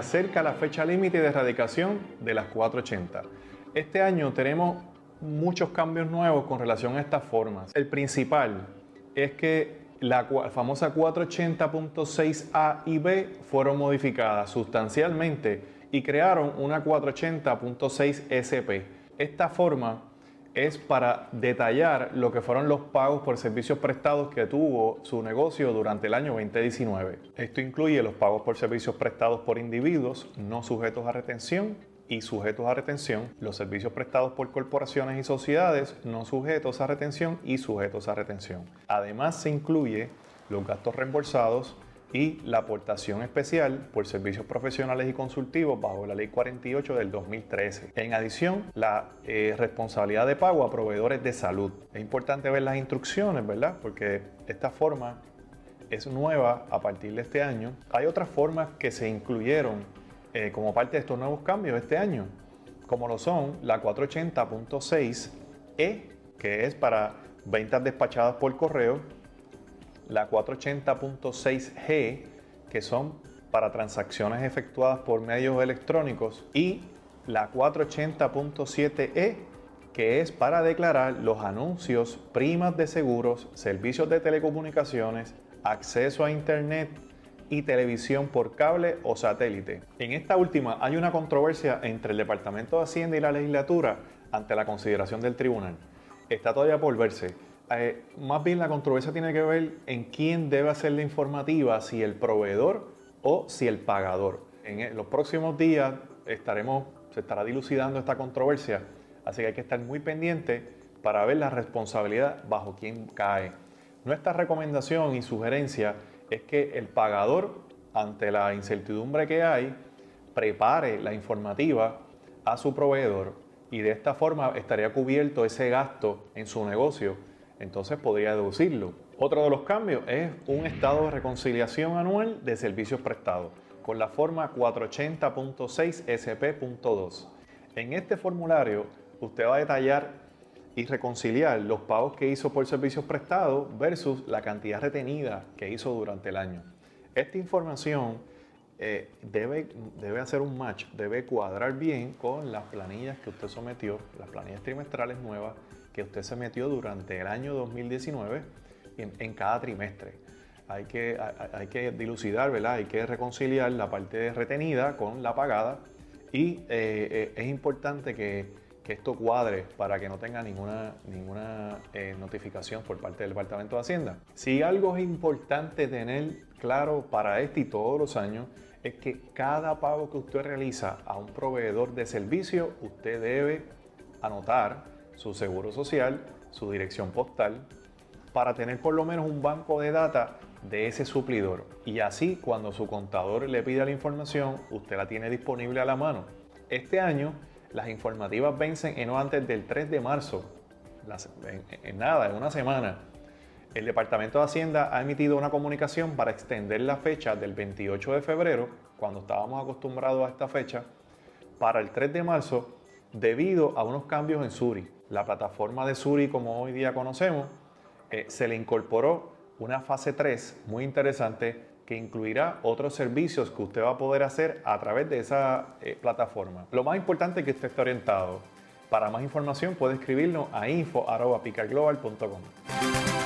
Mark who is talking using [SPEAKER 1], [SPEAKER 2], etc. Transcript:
[SPEAKER 1] acerca la fecha límite de erradicación de las 480. Este año tenemos muchos cambios nuevos con relación a estas formas. El principal es que la famosa 480.6A y B fueron modificadas sustancialmente y crearon una 480.6 SP. Esta forma es para detallar lo que fueron los pagos por servicios prestados que tuvo su negocio durante el año 2019. Esto incluye los pagos por servicios prestados por individuos no sujetos a retención y sujetos a retención, los servicios prestados por corporaciones y sociedades no sujetos a retención y sujetos a retención. Además se incluye los gastos reembolsados y la aportación especial por servicios profesionales y consultivos bajo la Ley 48 del 2013. En adición, la eh, responsabilidad de pago a proveedores de salud. Es importante ver las instrucciones, ¿verdad? Porque esta forma es nueva a partir de este año. Hay otras formas que se incluyeron eh, como parte de estos nuevos cambios este año, como lo son la 480.6E, que es para ventas despachadas por correo, la 480.6G, que son para transacciones efectuadas por medios electrónicos, y la 480.7E, que es para declarar los anuncios, primas de seguros, servicios de telecomunicaciones, acceso a Internet, y televisión por cable o satélite. En esta última hay una controversia entre el Departamento de Hacienda y la legislatura ante la consideración del tribunal. Está todavía por verse. Eh, más bien la controversia tiene que ver en quién debe hacer la informativa, si el proveedor o si el pagador. En los próximos días se estará dilucidando esta controversia, así que hay que estar muy pendiente para ver la responsabilidad bajo quién cae. Nuestra recomendación y sugerencia es que el pagador, ante la incertidumbre que hay, prepare la informativa a su proveedor y de esta forma estaría cubierto ese gasto en su negocio, entonces podría deducirlo. Otro de los cambios es un estado de reconciliación anual de servicios prestados con la forma 480.6 SP.2. En este formulario usted va a detallar y reconciliar los pagos que hizo por servicios prestados versus la cantidad retenida que hizo durante el año. Esta información eh, debe, debe hacer un match, debe cuadrar bien con las planillas que usted sometió, las planillas trimestrales nuevas que usted se metió durante el año 2019 en, cada trimestre. Hay que, hay, que dilucidar, ¿verdad? hay que reconciliar la parte retenida con la pagada y eh, eh, es importante que que esto cuadre para que no tenga ninguna, ninguna eh, notificación por parte del Departamento de Hacienda. Si algo es importante tener claro para este y todos los años, es que cada pago que usted realiza a un proveedor de servicio, usted debe anotar su seguro social, su dirección postal, para tener por lo menos un banco de data de ese suplidor. Y así cuando su contador le pida la información, usted la tiene disponible a la mano. Este año las informativas vencen en no antes del 3 de marzo. En, nada, en una semana. El Departamento de Hacienda ha emitido una comunicación para extender la fecha del 28 de febrero, cuando estábamos acostumbrados a esta fecha, para el 3 de marzo, debido a unos cambios en Suri. La plataforma de Suri, como hoy día conocemos, eh, se le incorporó una fase 3 muy interesante que incluirá otros servicios que usted va a poder hacer a través de esa eh, plataforma. Lo más importante es que usted esté orientado. Para más información puede escribirnos a info.picarglobal.com.